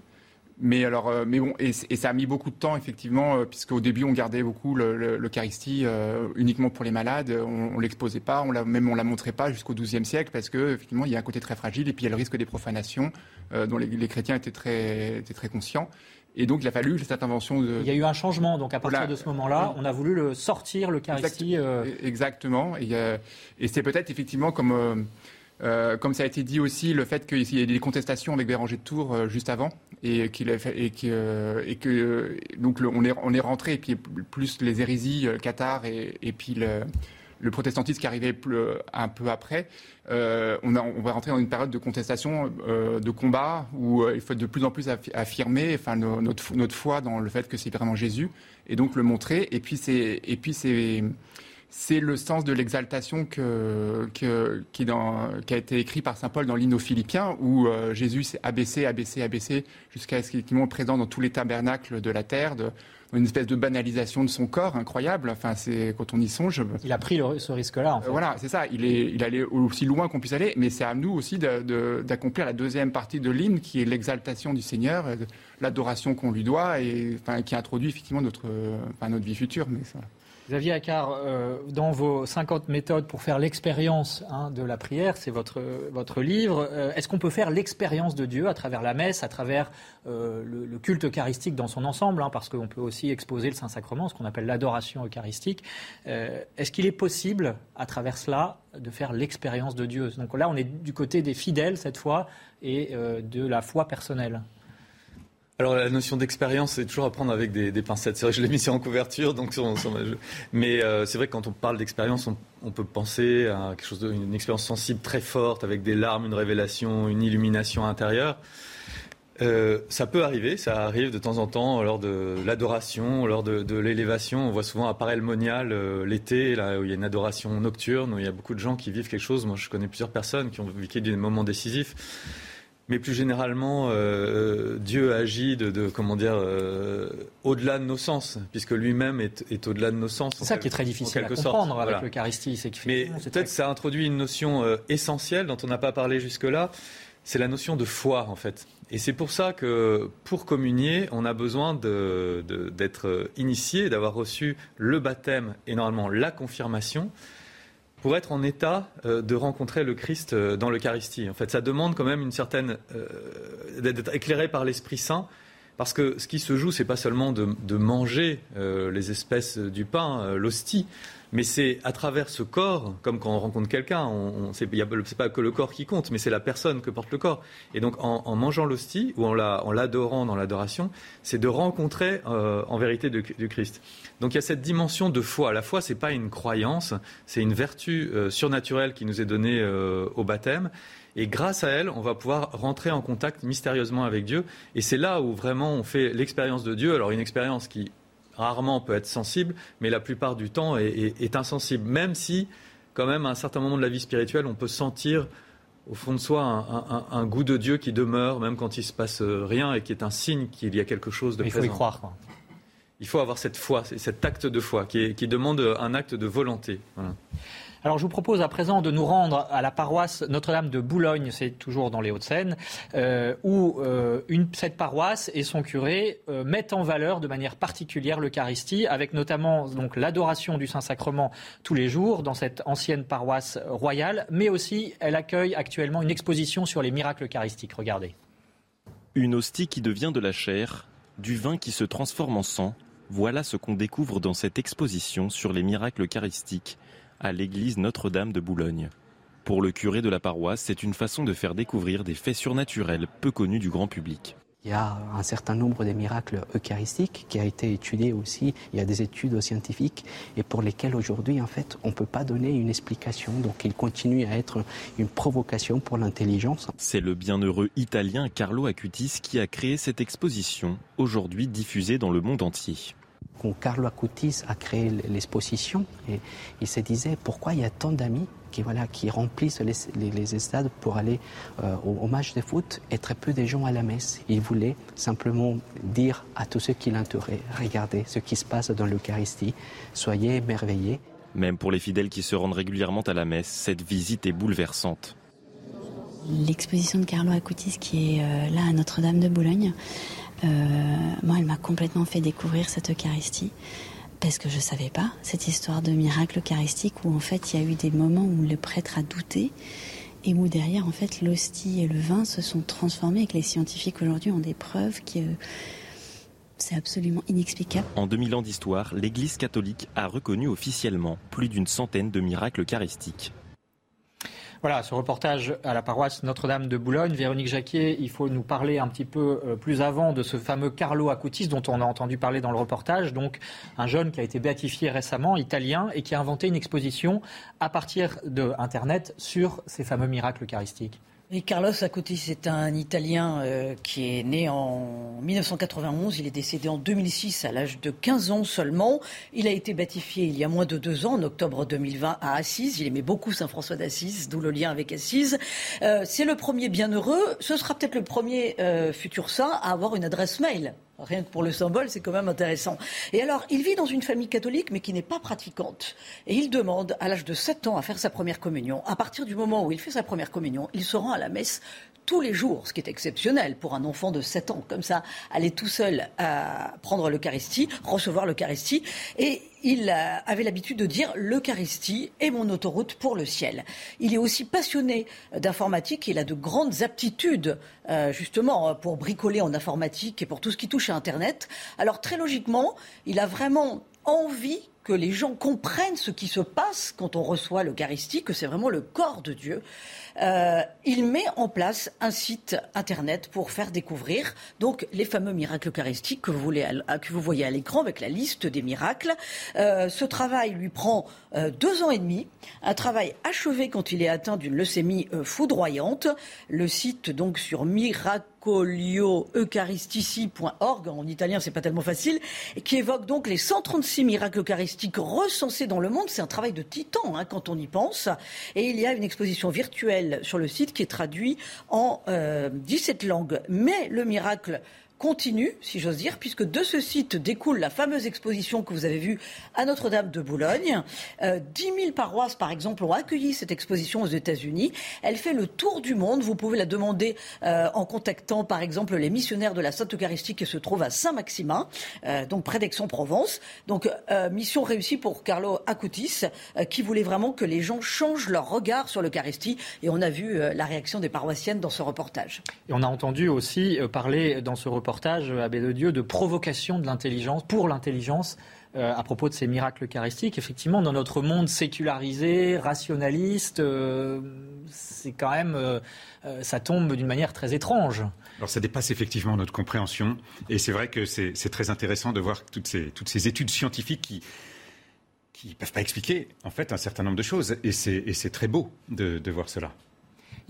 Mais alors, euh, mais bon, et, ça a mis beaucoup de temps effectivement, euh, puisque au début on gardait beaucoup l'Eucharistie euh, uniquement pour les malades, on, on l'exposait pas, on la, même on la montrait pas jusqu'au XIIe siècle, parce que effectivement il y a un côté très fragile et puis il y a le risque des profanations dont les, chrétiens étaient très, étaient très conscients. Et donc, il a fallu cette invention de. Il y a eu un changement. Donc, à partir de ce moment-là, on a voulu le sortir, l'Eucharistie. Exactement. Et, et c'est peut-être effectivement comme euh, comme ça a été dit aussi, le fait qu'il y ait des contestations avec Béranger de Tours euh, juste avant et qu'il et que, euh, et que donc on est on est rentré et puis plus les hérésies Qatar et, et puis le, protestantisme qui arrivait un peu après, euh, on, va rentrer dans une période de contestation, euh, de combat, où il faut de plus en plus affirmer notre, notre foi dans le fait que c'est vraiment Jésus, et donc le montrer. Et puis c'est, et puis c'est, c'est le sens de l'exaltation que, qui, a été écrit par saint Paul dans l'hymne aux Philippiens, où euh, Jésus s'est abaissé, abaissé, abaissé, jusqu'à ce qu'il soit présent dans tous les tabernacles de la terre, de, une espèce de banalisation de son corps incroyable. Enfin, c'est quand on y songe. Il a pris ce risque-là. En fait. voilà, c'est ça. Il est, il allait aussi loin qu'on puisse aller, mais c'est à nous aussi d'accomplir la deuxième partie de l'hymne, qui est l'exaltation du Seigneur, l'adoration qu'on lui doit, et enfin, qui introduit effectivement notre, enfin, notre vie future. Mais ça. Xavier Accard, euh, dans vos 50 méthodes pour faire l'expérience hein, de la prière, c'est votre, livre, euh, est-ce qu'on peut faire l'expérience de Dieu à travers la messe, à travers euh, le, culte eucharistique dans son ensemble, hein, parce qu'on peut aussi exposer le Saint-Sacrement, ce qu'on appelle l'adoration eucharistique. est-ce qu'il est possible, à travers cela, de faire l'expérience de Dieu? Donc là, on est du côté des fidèles cette fois et de la foi personnelle. Alors la notion d'expérience, c'est toujours à prendre avec des, pincettes. C'est vrai que je l'ai mis en couverture, donc mais euh, c'est vrai que quand on parle d'expérience, on, peut penser à quelque chose d'une expérience sensible très forte, avec des larmes, une révélation, une illumination intérieure. Euh, ça peut arriver, ça arrive de temps en temps lors de l'adoration, lors de, l'élévation. On voit souvent à Paray-le-Monial euh, l'été, là où il y a une adoration nocturne, où il y a beaucoup de gens qui vivent quelque chose. Moi, je connais plusieurs personnes qui ont vécu des moments décisifs. Mais plus généralement, euh, euh, Dieu agit de, comment dire euh, au-delà de nos sens, puisque lui-même est, au-delà de nos sens. C'est ça qui est très difficile à comprendre avec l'Eucharistie, c'est Mais peut-être ça introduit une notion essentielle dont on n'a pas parlé jusque-là, c'est la notion de foi en fait. Et c'est pour ça que pour communier, on a besoin d'être initié, d'avoir reçu le baptême et normalement la confirmation pour être en état euh, de rencontrer le Christ euh, dans l'Eucharistie. En fait, ça demande quand même une certaine euh, d'être éclairé par l'Esprit Saint, parce que ce qui se joue, c'est pas seulement de, manger les espèces du pain, l'hostie, mais c'est à travers ce corps, comme quand on rencontre quelqu'un, on, c'est, pas que le corps qui compte, mais c'est la personne que porte le corps. Et donc en, mangeant l'hostie ou en, l'adorant dans l'adoration, c'est de rencontrer euh, en vérité du, Christ. Donc il y a cette dimension de foi. La foi, c'est pas une croyance, c'est une vertu euh, surnaturelle qui nous est donnée euh, au baptême. Et grâce à elle, on va pouvoir rentrer en contact mystérieusement avec Dieu. Et c'est là où vraiment on fait l'expérience de Dieu. Alors une expérience qui rarement peut être sensible, mais la plupart du temps est, insensible. Même si, quand même, à un certain moment de la vie spirituelle, on peut sentir au fond de soi un, goût de Dieu qui demeure, même quand il se passe rien, et qui est un signe qu'il y a quelque chose de il présent. Il faut y croire. Il faut avoir cette foi, cet acte de foi qui, qui demande un acte de volonté. Voilà. Alors je vous propose à présent de nous rendre à la paroisse Notre-Dame de Boulogne, c'est toujours dans les Hauts-de-Seine, euh, où euh, cette paroisse et son curé euh, mettent en valeur de manière particulière l'Eucharistie, avec notamment donc l'adoration du Saint-Sacrement tous les jours dans cette ancienne paroisse royale, mais aussi elle accueille actuellement une exposition sur les miracles eucharistiques. Regardez. Une hostie qui devient de la chair, du vin qui se transforme en sang, voilà ce qu'on découvre dans cette exposition sur les miracles eucharistiques à l'église Notre-Dame de Boulogne. Pour le curé de la paroisse, c'est une façon de faire découvrir des faits surnaturels peu connus du grand public. Il y a un certain nombre de miracles eucharistiques qui a été étudié aussi. Il y a des études scientifiques et pour lesquels aujourd'hui, en fait, on ne peut pas donner une explication. Donc, il continue à être une provocation pour l'intelligence. C'est le bienheureux italien Carlo Acutis qui a créé cette exposition, aujourd'hui diffusée dans le monde entier quand Carlo Acutis a créé l'exposition, et il se disait pourquoi il y a tant d'amis qui, voilà, qui remplissent les, stades pour aller euh, au, match de foot et très peu de gens à la messe? Il voulait simplement dire à tous ceux qui l'entouraient, regardez ce qui se passe dans l'Eucharistie, soyez émerveillés. Même pour les fidèles qui se rendent régulièrement à la messe, cette visite est bouleversante. L'exposition de Carlo Acutis qui est euh, là à Notre-Dame de Boulogne, euh, moi, elle m'a complètement fait découvrir cette Eucharistie parce que je ne savais pas cette histoire de miracle eucharistique où en fait il y a eu des moments où le prêtre a douté et où derrière en fait l'hostie et le vin se sont transformés et que les scientifiques aujourd'hui ont des preuves que c'est absolument inexplicable. En 2000 ans d'histoire, l'Église catholique a reconnu officiellement plus d'une centaine de miracles eucharistiques. Voilà, ce reportage à la paroisse Notre-Dame de Boulogne. Véronique Jacquier, il faut nous parler un petit peu euh, plus avant de ce fameux Carlo Acutis dont on a entendu parler dans le reportage. Donc, un jeune qui a été béatifié récemment, italien, et qui a inventé une exposition à partir d'Internet sur ces fameux miracles eucharistiques. Carlos Acutis est un Italien euh, qui est né en 1991. Il est décédé en 2006 à l'âge de 15 ans seulement. Il a été batifié il y a moins de deux ans, en octobre 2020, à Assise. Il aimait beaucoup Saint François d'Assise, d'où le lien avec Assise. Euh, c'est le premier bienheureux. Ce sera peut-être le premier euh, futur saint à avoir une adresse mail. Rien que pour le symbole, c'est quand même intéressant. Et alors, il vit dans une famille catholique, mais qui n'est pas pratiquante. Et il demande, à l'âge de 7 ans, à faire sa première communion. À partir du moment où il fait sa première communion, il se rend à la messe tous les jours, ce qui est exceptionnel pour un enfant de 7 ans, comme ça, aller tout seul à prendre l'Eucharistie, recevoir l'Eucharistie. Et il avait l'habitude de dire l'Eucharistie est mon autoroute pour le ciel. Il est aussi passionné d'informatique, il a de grandes aptitudes euh, justement pour bricoler en informatique et pour tout ce qui touche à Internet. Alors très logiquement, il a vraiment envie que les gens comprennent ce qui se passe quand on reçoit l'Eucharistie, que c'est vraiment le corps de Dieu. Euh, il met en place un site internet pour faire découvrir donc les fameux miracles eucharistiques que vous, voyez à l'écran avec la liste des miracles. Euh, ce travail lui prend euh, deux ans et demi, un travail achevé quand il est atteint d'une leucémie foudroyante. Le site donc sur miracle eucharistici.org, en italien c'est pas tellement facile, qui évoque donc les 136 miracles eucharistiques recensés dans le monde. C'est un travail de titan hein, quand on y pense. Et il y a une exposition virtuelle sur le site qui est traduite en 17 euh, langues. Mais le miracle continue, si j'ose dire, puisque de ce site découle la fameuse exposition que vous avez vue à Notre-Dame de Boulogne. Euh, 10 000 paroisses, par exemple, ont accueilli cette exposition aux États-Unis. Elle fait le tour du monde. Vous pouvez la demander euh, en contactant, par exemple, les missionnaires de la Sainte Eucharistie qui se trouvent à Saint-Maximin, euh, donc près d'Aix-en-Provence. Donc, euh, mission réussie pour Carlo Acutis, qui voulait vraiment que les gens changent leur regard sur l'Eucharistie. Et on a vu la réaction des paroissiennes dans ce reportage. Et on a entendu aussi parler dans ce reportage reportage à de Dieu de provocation de l'intelligence, pour l'intelligence, euh, à propos de ces miracles eucharistiques. Effectivement, dans notre monde sécularisé, rationaliste, euh, c'est quand même, euh, ça tombe d'une manière très étrange. Alors ça dépasse effectivement notre compréhension, et c'est vrai que c'est très intéressant de voir toutes ces, toutes ces études scientifiques qui qui ne peuvent pas expliquer en fait un certain nombre de choses, et c'est très beau de voir cela.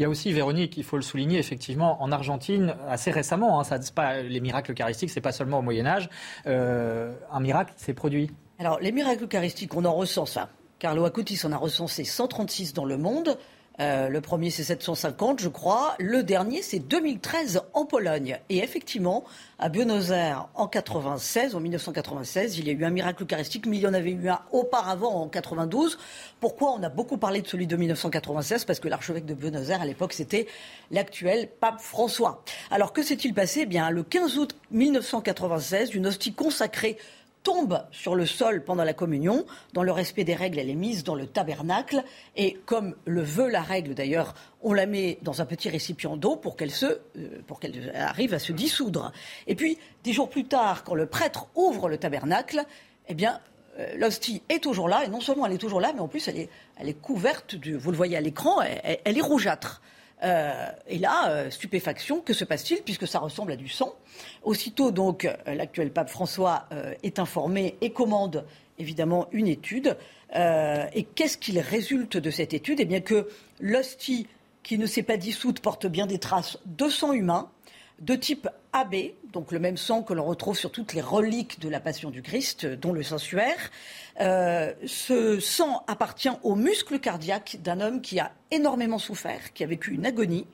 Il y a aussi, Véronique, il faut le souligner, effectivement, en Argentine, assez récemment, hein, pas, les miracles eucharistiques, c'est pas seulement au Moyen Âge, euh, un miracle s'est produit. Alors, les miracles eucharistiques, on en recense, ça. Carlo Acutis en a recensé 136 dans le monde. Euh, le premier, c'est 750, je crois. Le dernier, c'est 2013 en Pologne. Et effectivement, à Buenos Aires, en 96, en 1996, il y a eu un miracle eucharistique, mais il y en avait eu un auparavant, en 92. Pourquoi on a beaucoup parlé de celui de 1996 Parce que l'archevêque de Buenos Aires, à l'époque, c'était l'actuel pape François. Alors, que s'est-il passé? Eh bien, le 15 août 1996, une hostie consacrée tombe sur le sol pendant la communion. Dans le respect des règles, elle est mise dans le tabernacle. Et comme le veut la règle d'ailleurs, on la met dans un petit récipient d'eau pour qu'elle se, euh, pour qu'elle arrive à se dissoudre. Et puis, dix jours plus tard, quand le prêtre ouvre le tabernacle, eh bien, euh, l'hostie est toujours là. Et non seulement elle est toujours là, mais en plus, elle est, elle est couverte, du, vous le voyez à l'écran, elle, est rougeâtre. Et là, stupéfaction, que se passe-t-il puisque ça ressemble à du sang Aussitôt donc, l'actuel pape François est informé et commande évidemment une étude. et qu'est-ce qu'il résulte de cette étude? Eh bien que l'hostie qui ne s'est pas dissoute porte bien des traces de sang humain de type AB, donc le même sang que l'on retrouve sur toutes les reliques de la Passion du Christ, dont le sang suaire. Euh, ce sang appartient au muscle cardiaque d'un homme qui a énormément souffert, qui a vécu une agonie,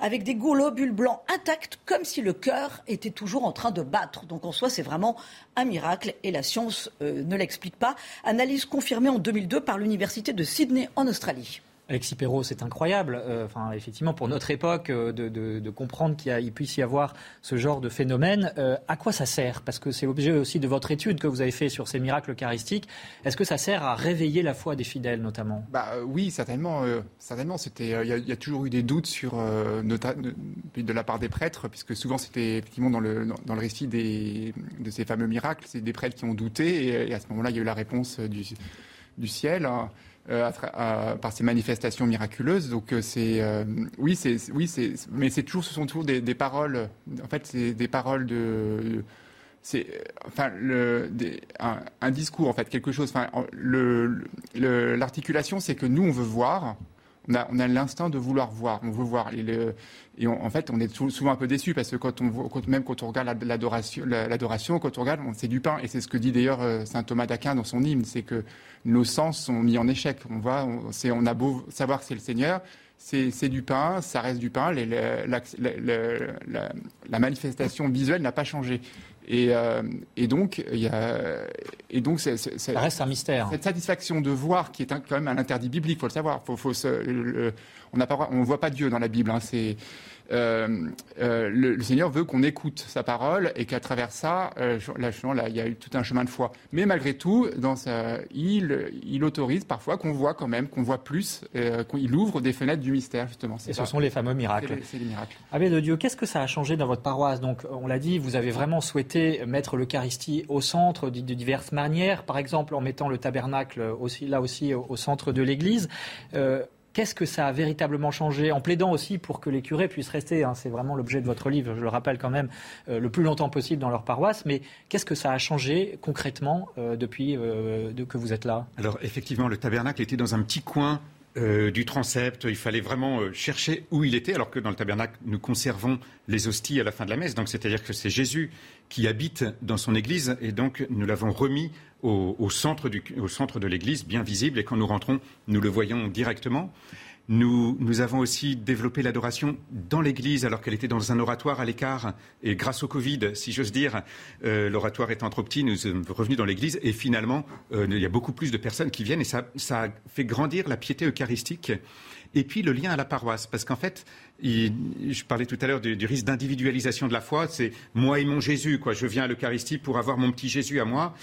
avec des globules blancs intacts, comme si le cœur était toujours en train de battre. Donc en soi, c'est vraiment un miracle et la science euh, ne l'explique pas. Analyse confirmée en 2002 par l'Université de Sydney en Australie. Alexis Perrault, c'est incroyable, euh, effectivement, pour notre époque, euh, de, comprendre qu'il puisse y avoir ce genre de phénomène. Euh, à quoi ça sert? Parce que c'est l'objet aussi de votre étude que vous avez fait sur ces miracles eucharistiques. Est-ce que ça sert à réveiller la foi des fidèles, notamment? Bah, Oui, certainement. certainement c'était, il y, a toujours eu des doutes sur, de, la part des prêtres, puisque souvent c'était effectivement dans le, dans le récit des, de ces fameux miracles, c'est des prêtres qui ont douté, et, et, à ce moment-là, il y a eu la réponse du, du ciel. Hein. Euh, par ces manifestations miraculeuses. Donc euh, c'est euh, oui, c'est oui, c'est mais c'est toujours ce sont toujours des, paroles. En fait, c'est des paroles de c'est enfin le, un, discours en fait quelque chose. Enfin l'articulation, c'est que nous on veut voir. On a, l'instinct de vouloir voir, on veut voir. Et, en fait, on est souvent un peu déçu parce que même quand on regarde l'adoration, quand on regarde, c'est du pain. Et c'est ce que dit d'ailleurs saint Thomas d'Aquin dans son hymne, c'est que nos sens sont mis en échec. On voit, on, on a beau savoir que c'est le Seigneur, c'est du pain, ça reste du pain. la, manifestation visuelle n'a pas changé. Et, euh, donc, il y a, et donc, ça reste un mystère. Cette satisfaction de voir, qui est quand même un interdit biblique, faut le savoir. Faut, faut on ne voit pas Dieu dans la Bible. Hein, c'est euh, euh, le, Seigneur veut qu'on écoute sa parole et qu'à travers ça, euh, là, il y a eu tout un chemin de foi. Mais malgré tout, dans sa, il, il autorise parfois qu'on voit quand même, qu'on voit plus, qu'il ouvre des fenêtres du mystère, justement. Et ce sont les fameux miracles. C'est les miracles. Abbé de Dieu, qu'est-ce que ça a changé dans votre paroisse? Donc, on l'a dit, vous avez vraiment souhaité mettre l'Eucharistie au centre de, diverses manières, par exemple en mettant le tabernacle aussi, là aussi au, centre de l'Église. Qu'est-ce que ça a véritablement changé En plaidant aussi pour que les curés puissent rester, hein, c'est vraiment l'objet de votre livre, je le rappelle quand même, euh, le plus longtemps possible dans leur paroisse, mais qu'est-ce que ça a changé concrètement euh, depuis euh, que vous êtes là? Alors effectivement, le tabernacle était dans un petit coin du transept. Il fallait vraiment chercher où il était, alors que dans le tabernacle, nous conservons les hosties à la fin de la messe. Donc, c'est-à-dire que c'est Jésus qui habite dans son église, et donc nous l'avons remis au, centre au centre de l'église, bien visible, et quand nous rentrons, nous le voyons directement. Nous, avons aussi développé l'adoration dans l'Église alors qu'elle était dans un oratoire à l'écart. Et grâce au Covid, si j'ose dire, euh, l'oratoire étant trop petit, nous sommes revenus dans l'Église. Et finalement, euh, il y a beaucoup plus de personnes qui viennent et ça, ça fait grandir la piété eucharistique et puis le lien à la paroisse. Parce qu'en fait, je parlais tout à l'heure du, risque d'individualisation de la foi, c'est moi et mon Jésus, quoi. Je viens à l'Eucharistie pour avoir mon petit Jésus à moi.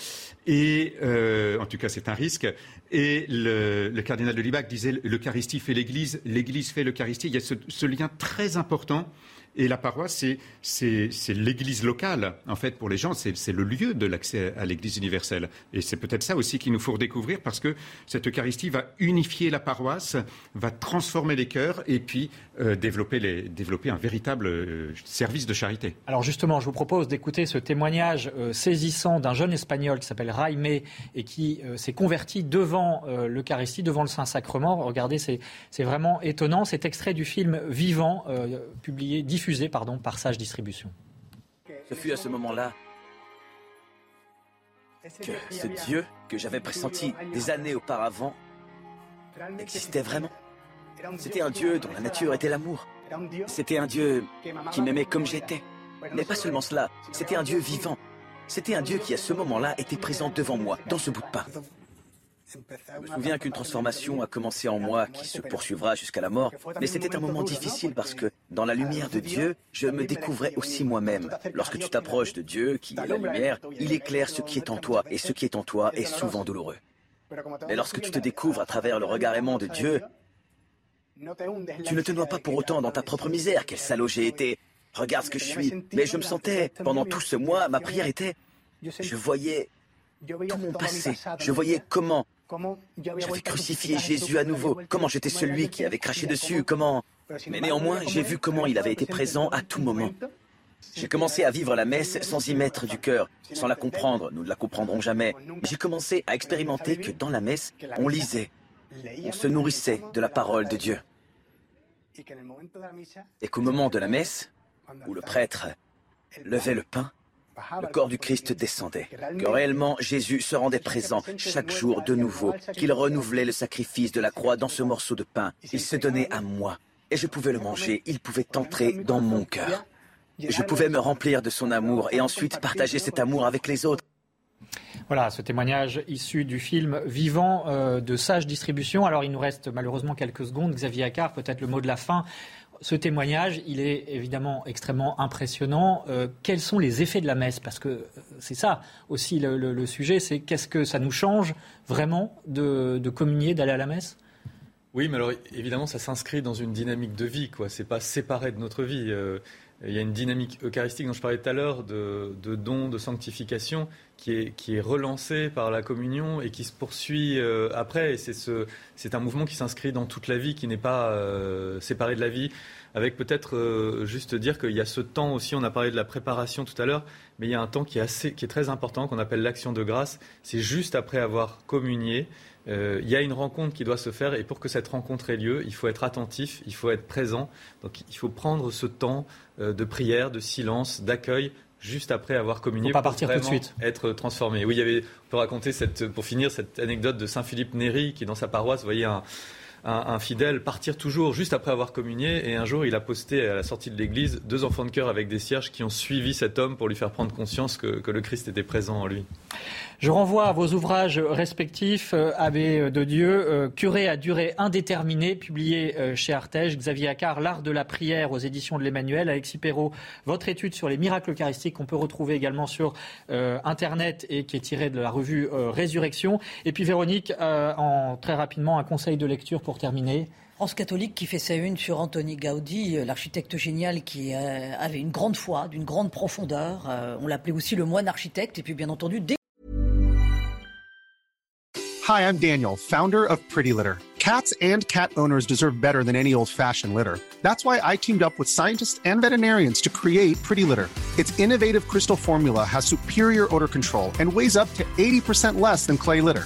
Et euh, en tout cas, c'est un risque. Et le, cardinal de Libac disait l'Eucharistie fait l'Église, l'Église fait l'Eucharistie. Il y a ce, ce lien très important et la paroisse, c'est l'église locale, en fait, pour les gens. C'est le lieu de l'accès à l'église universelle. Et c'est peut-être ça aussi qu'il nous faut redécouvrir parce que cette Eucharistie va unifier la paroisse, va transformer les cœurs et puis euh, développer, les, développer, un véritable euh, service de charité. Alors justement, je vous propose d'écouter ce témoignage euh, saisissant d'un jeune espagnol qui s'appelle Raime et qui s'est converti devant l'Eucharistie, devant le Saint-Sacrement. Regardez, c'est vraiment étonnant. C'est extrait du film Vivant, publié diffusé pardon, par Sage Distribution. Ce fut à ce moment-là que ce Dieu que j'avais pressenti des années auparavant existait vraiment. C'était un Dieu dont la nature était l'amour. C'était un Dieu qui m'aimait comme j'étais. Mais pas seulement cela, c'était un Dieu vivant. C'était un Dieu qui à ce moment-là était présent devant moi, dans ce bout de pain. Je me souviens qu'une transformation a commencé en moi qui se poursuivra jusqu'à la mort, mais c'était un moment difficile parce que, dans la lumière de Dieu, je me découvrais aussi moi-même. Lorsque tu t'approches de Dieu, qui est la lumière, il éclaire ce qui est en toi, et ce qui est en toi est souvent douloureux. Mais lorsque tu te découvres à travers le regard aimant de Dieu, tu ne te noies pas pour autant dans ta propre misère. Quel salaud j'ai été. Regarde ce que je suis. Mais je me sentais, pendant tout ce mois, ma prière était, je voyais tout mon passé. Je voyais comment j'avais crucifié Jésus à nouveau, comment j'étais celui qui avait craché dessus, comment Mais néanmoins, j'ai vu comment il avait été présent à tout moment. J'ai commencé à vivre la messe sans y mettre du cœur, sans la comprendre, nous ne la comprendrons jamais. J'ai commencé à expérimenter que dans la messe, on lisait, on se nourrissait de la parole de Dieu. Et qu'au moment de la messe, où le prêtre levait le pain, le corps du Christ descendait, que réellement Jésus se rendait présent chaque jour de nouveau, qu'il renouvelait le sacrifice de la croix dans ce morceau de pain. Il se donnait à moi, et je pouvais le manger, il pouvait entrer dans mon cœur. Je pouvais me remplir de son amour et ensuite partager cet amour avec les autres. Voilà, ce témoignage issu du film Vivant euh, de Sage Distribution. Alors, il nous reste malheureusement quelques secondes. Xavier Accard, peut-être le mot de la fin. Ce témoignage, il est évidemment extrêmement impressionnant. Euh, quels sont les effets de la messe? Parce que euh, c'est ça aussi le, sujet, c'est qu'est-ce que ça nous change vraiment de, communier, d'aller à la messe? Oui, mais alors évidemment, ça s'inscrit dans une dynamique de vie, quoi. C'est pas séparé de notre vie. Il y a une dynamique eucharistique dont je parlais tout à l'heure, de, de don, de sanctification, qui est, qui est relancée par la communion et qui se poursuit euh, après. Et c'est, ce, un mouvement qui s'inscrit dans toute la vie, qui n'est pas euh, séparé de la vie. Avec peut-être euh, juste dire qu'il y a ce temps aussi, on a parlé de la préparation tout à l'heure, mais il y a un temps qui est, assez, qui est très important, qu'on appelle l'action de grâce. C'est juste après avoir communié. Euh, il y a une rencontre qui doit se faire et pour que cette rencontre ait lieu, il faut être attentif, il faut être présent. Donc il faut prendre ce temps euh, de prière, de silence, d'accueil juste après avoir communié pas partir tout de suite. être transformé. Oui, il y avait, on peut raconter cette, pour finir cette anecdote de Saint Philippe Néri qui dans sa paroisse, vous voyez un, un, fidèle partir toujours juste après avoir communié. Et un jour, il a posté à la sortie de l'église deux enfants de cœur avec des cierges qui ont suivi cet homme pour lui faire prendre conscience que le Christ était présent en lui. Je renvoie à vos ouvrages respectifs, euh, Abbé de Dieu, euh, Curé à durée indéterminée, publié euh, chez Artege, Xavier Accard, L'art de la prière aux éditions de l'Emmanuel, Alexis Perrault, votre étude sur les miracles eucharistiques qu'on peut retrouver également sur Internet et qui est tirée de la revue Résurrection. Et puis Véronique, en très rapidement, un conseil de lecture pour terminer. France catholique qui fait sa une sur Anthony Gaudi, l'architecte génial qui avait une grande foi, d'une grande profondeur. on l'appelait aussi le moine architecte. Et puis bien entendu, Hi, I'm Daniel, founder of Pretty Litter. Cats and cat owners deserve better than any old-fashioned litter. That's why I teamed up with scientists and veterinarians to create Pretty Litter. Its innovative crystal formula has superior odor control and weighs up to 80% less than clay litter.